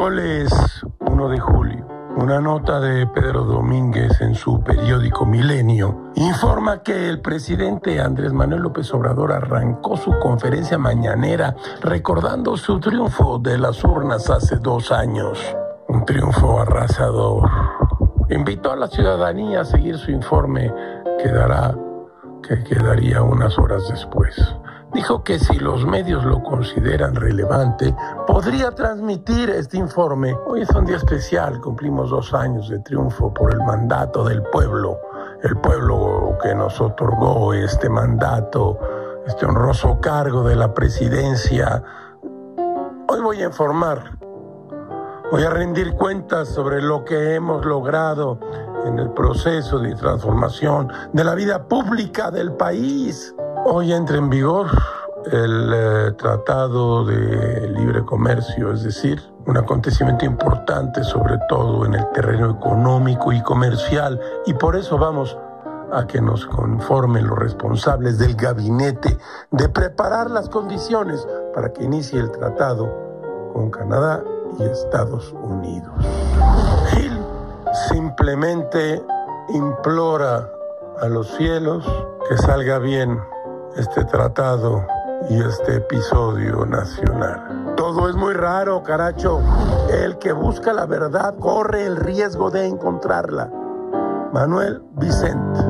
Miércoles 1 de julio. Una nota de Pedro Domínguez en su periódico Milenio informa que el presidente Andrés Manuel López Obrador arrancó su conferencia mañanera recordando su triunfo de las urnas hace dos años. Un triunfo arrasador. Invitó a la ciudadanía a seguir su informe que dará que quedaría unas horas después dijo que si los medios lo consideran relevante, podría transmitir este informe. Hoy es un día especial, cumplimos dos años de triunfo por el mandato del pueblo, el pueblo que nos otorgó este mandato, este honroso cargo de la presidencia. Hoy voy a informar, voy a rendir cuentas sobre lo que hemos logrado en el proceso de transformación de la vida pública del país. Hoy entra en vigor el eh, Tratado de Libre Comercio, es decir, un acontecimiento importante sobre todo en el terreno económico y comercial, y por eso vamos a que nos conformen los responsables del gabinete de preparar las condiciones para que inicie el tratado con Canadá y Estados Unidos. Simplemente implora a los cielos que salga bien este tratado y este episodio nacional. Todo es muy raro, caracho. El que busca la verdad corre el riesgo de encontrarla. Manuel Vicente.